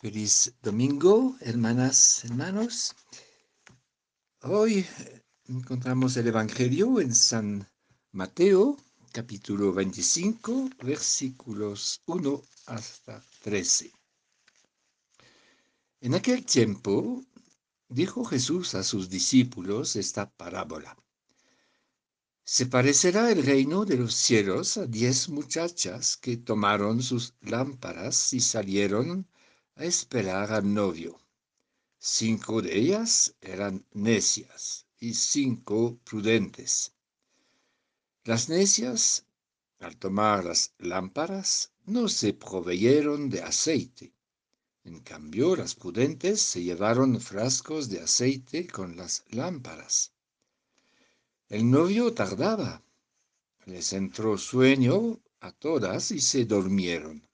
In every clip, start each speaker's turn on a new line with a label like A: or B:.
A: Feliz domingo, hermanas, hermanos. Hoy encontramos el Evangelio en San Mateo, capítulo 25, versículos 1 hasta 13. En aquel tiempo dijo Jesús a sus discípulos esta parábola. Se parecerá el reino de los cielos a diez muchachas que tomaron sus lámparas y salieron a esperar al novio. Cinco de ellas eran necias y cinco prudentes. Las necias, al tomar las lámparas, no se proveyeron de aceite. En cambio, las prudentes se llevaron frascos de aceite con las lámparas. El novio tardaba. Les entró sueño a todas y se durmieron.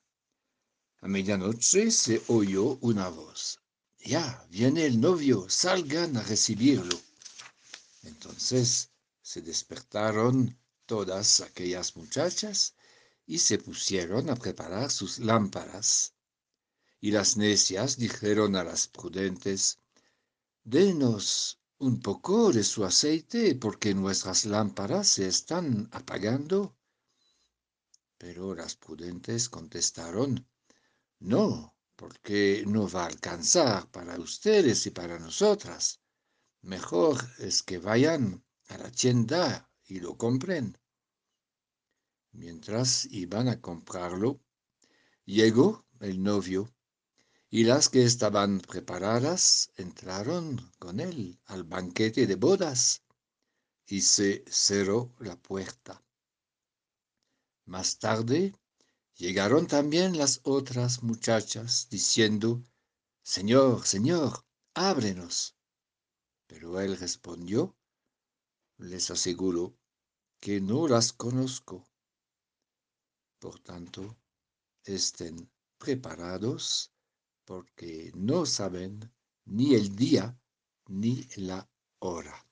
A: A medianoche se oyó una voz. Ya, viene el novio, salgan a recibirlo. Entonces se despertaron todas aquellas muchachas y se pusieron a preparar sus lámparas. Y las necias dijeron a las prudentes, Denos un poco de su aceite porque nuestras lámparas se están apagando. Pero las prudentes contestaron, no, porque no va a alcanzar para ustedes y para nosotras. Mejor es que vayan a la tienda y lo compren. Mientras iban a comprarlo, llegó el novio y las que estaban preparadas entraron con él al banquete de bodas y se cerró la puerta. Más tarde Llegaron también las otras muchachas diciendo, Señor, Señor, ábrenos. Pero él respondió, les aseguro que no las conozco. Por tanto, estén preparados porque no saben ni el día ni la hora.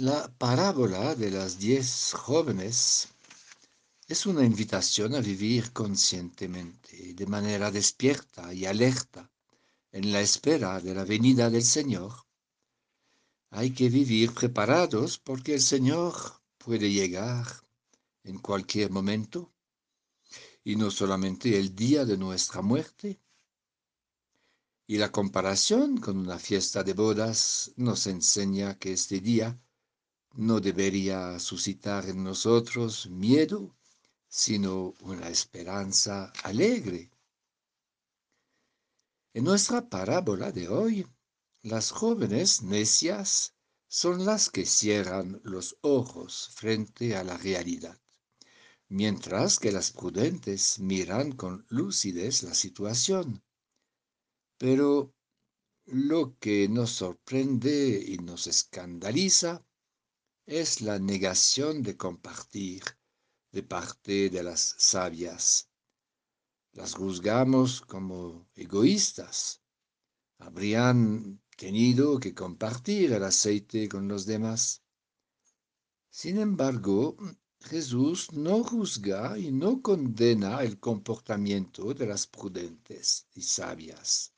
A: La parábola de las diez jóvenes es una invitación a vivir conscientemente, de manera despierta y alerta, en la espera de la venida del Señor. Hay que vivir preparados porque el Señor puede llegar en cualquier momento, y no solamente el día de nuestra muerte. Y la comparación con una fiesta de bodas nos enseña que este día no debería suscitar en nosotros miedo, sino una esperanza alegre. En nuestra parábola de hoy, las jóvenes necias son las que cierran los ojos frente a la realidad, mientras que las prudentes miran con lucidez la situación. Pero lo que nos sorprende y nos escandaliza es la negación de compartir de parte de las sabias. Las juzgamos como egoístas. Habrían tenido que compartir el aceite con los demás. Sin embargo, Jesús no juzga y no condena el comportamiento de las prudentes y sabias.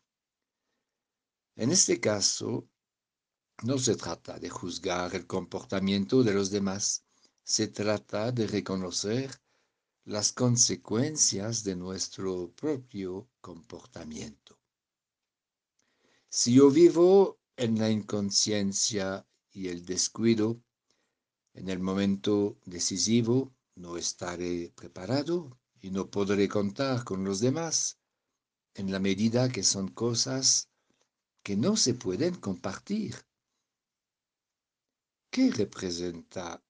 A: En este caso, no se trata de juzgar el comportamiento de los demás, se trata de reconocer las consecuencias de nuestro propio comportamiento. Si yo vivo en la inconsciencia y el descuido, en el momento decisivo no estaré preparado y no podré contar con los demás, en la medida que son cosas que no se pueden compartir ¿Qué representa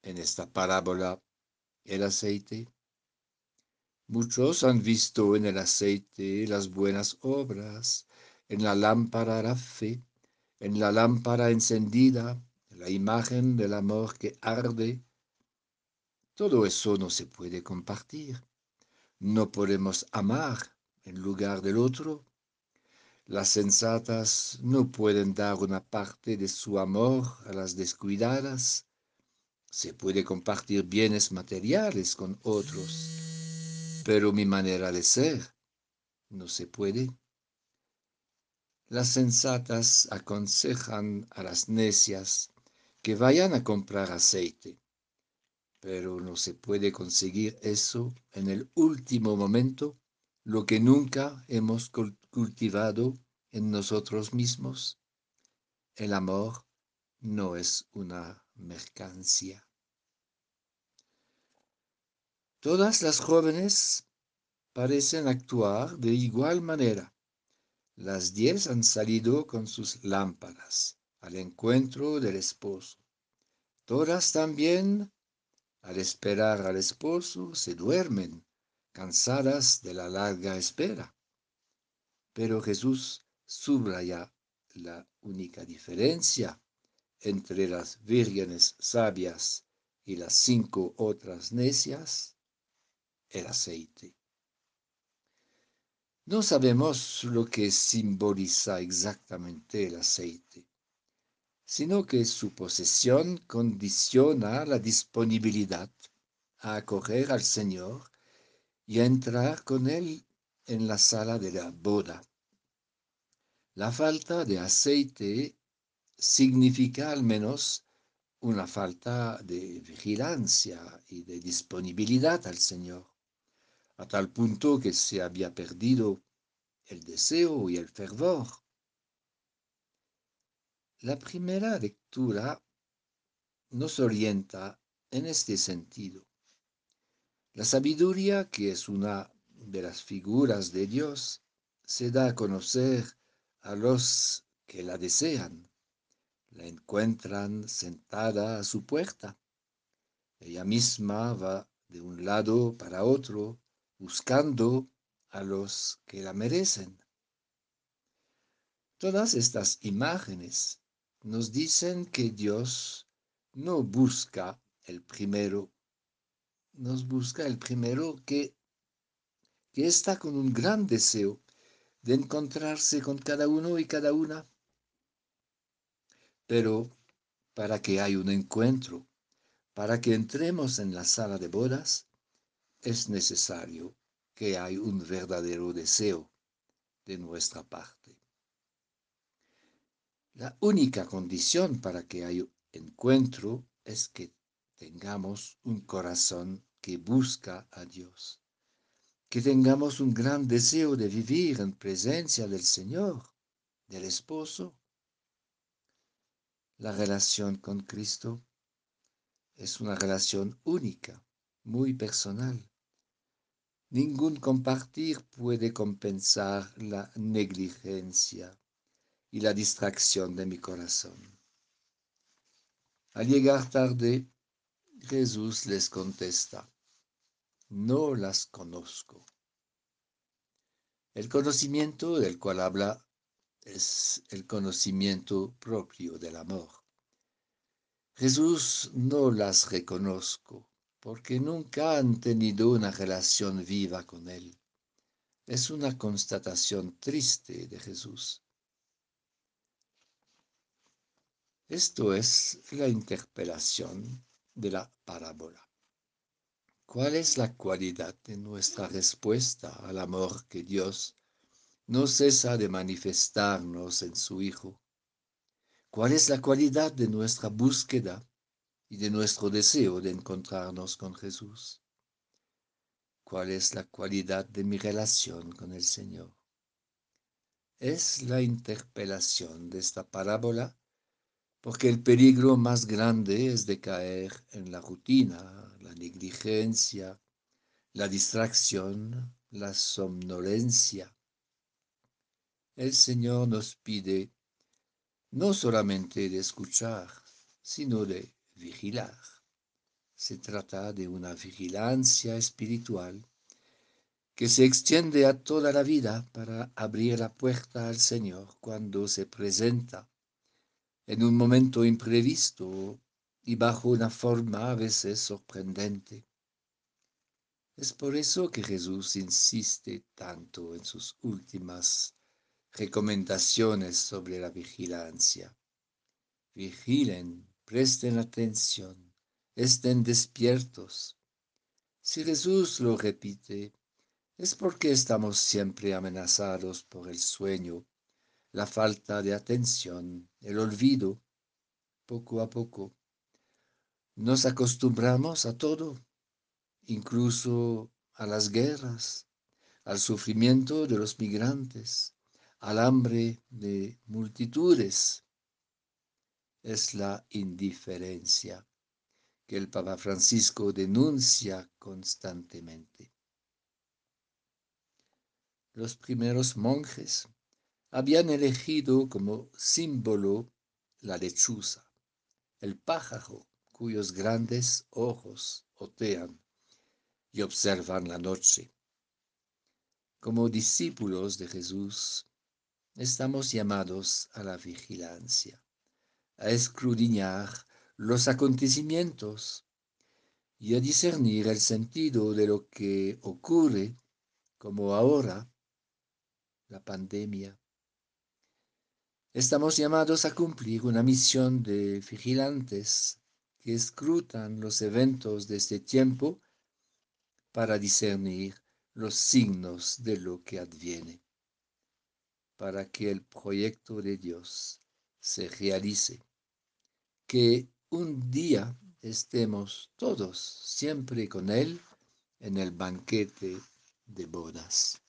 A: en esta parábola el aceite? Muchos han visto en el aceite las buenas obras, en la lámpara la fe, en la lámpara encendida la imagen del amor que arde. Todo eso no se puede compartir. No podemos amar en lugar del otro. Las sensatas no pueden dar una parte de su amor a las descuidadas. Se puede compartir bienes materiales con otros, pero mi manera de ser no se puede. Las sensatas aconsejan a las necias que vayan a comprar aceite, pero no se puede conseguir eso en el último momento, lo que nunca hemos cultivado en nosotros mismos. El amor no es una mercancía. Todas las jóvenes parecen actuar de igual manera. Las diez han salido con sus lámparas al encuentro del esposo. Todas también, al esperar al esposo, se duermen, cansadas de la larga espera. Pero Jesús subraya la única diferencia entre las vírgenes sabias y las cinco otras necias, el aceite. No sabemos lo que simboliza exactamente el aceite, sino que su posesión condiciona la disponibilidad a acoger al Señor y a entrar con Él en la sala de la boda. La falta de aceite significa al menos una falta de vigilancia y de disponibilidad al Señor a tal punto que se había perdido el deseo y el fervor. La primera lectura nos orienta en este sentido. La sabiduría, que es una de las figuras de Dios, se da a conocer a los que la desean. La encuentran sentada a su puerta. Ella misma va de un lado para otro buscando a los que la merecen. Todas estas imágenes nos dicen que Dios no busca el primero, nos busca el primero que, que está con un gran deseo de encontrarse con cada uno y cada una. Pero para que haya un encuentro, para que entremos en la sala de bodas, es necesario que hay un verdadero deseo de nuestra parte. La única condición para que haya encuentro es que tengamos un corazón que busca a Dios, que tengamos un gran deseo de vivir en presencia del Señor, del esposo. La relación con Cristo es una relación única muy personal. Ningún compartir puede compensar la negligencia y la distracción de mi corazón. Al llegar tarde, Jesús les contesta, no las conozco. El conocimiento del cual habla es el conocimiento propio del amor. Jesús no las reconozco porque nunca han tenido una relación viva con Él. Es una constatación triste de Jesús. Esto es la interpelación de la parábola. ¿Cuál es la cualidad de nuestra respuesta al amor que Dios no cesa de manifestarnos en su Hijo? ¿Cuál es la cualidad de nuestra búsqueda y de nuestro deseo de encontrarnos con Jesús. ¿Cuál es la cualidad de mi relación con el Señor? Es la interpelación de esta parábola porque el peligro más grande es de caer en la rutina, la negligencia, la distracción, la somnolencia. El Señor nos pide no solamente de escuchar, sino de vigilar. Se trata de una vigilancia espiritual que se extiende a toda la vida para abrir la puerta al Señor cuando se presenta en un momento imprevisto y bajo una forma a veces sorprendente. Es por eso que Jesús insiste tanto en sus últimas recomendaciones sobre la vigilancia. Vigilen presten atención, estén despiertos. Si Jesús lo repite, es porque estamos siempre amenazados por el sueño, la falta de atención, el olvido, poco a poco. Nos acostumbramos a todo, incluso a las guerras, al sufrimiento de los migrantes, al hambre de multitudes. Es la indiferencia que el Papa Francisco denuncia constantemente. Los primeros monjes habían elegido como símbolo la lechuza, el pájaro cuyos grandes ojos otean y observan la noche. Como discípulos de Jesús, estamos llamados a la vigilancia, a escudriñar los acontecimientos y a discernir el sentido de lo que ocurre, como ahora, la pandemia. Estamos llamados a cumplir una misión de vigilantes que escrutan los eventos de este tiempo para discernir los signos de lo que adviene, para que el proyecto de Dios se realice, que un día estemos todos siempre con Él en el banquete de bodas.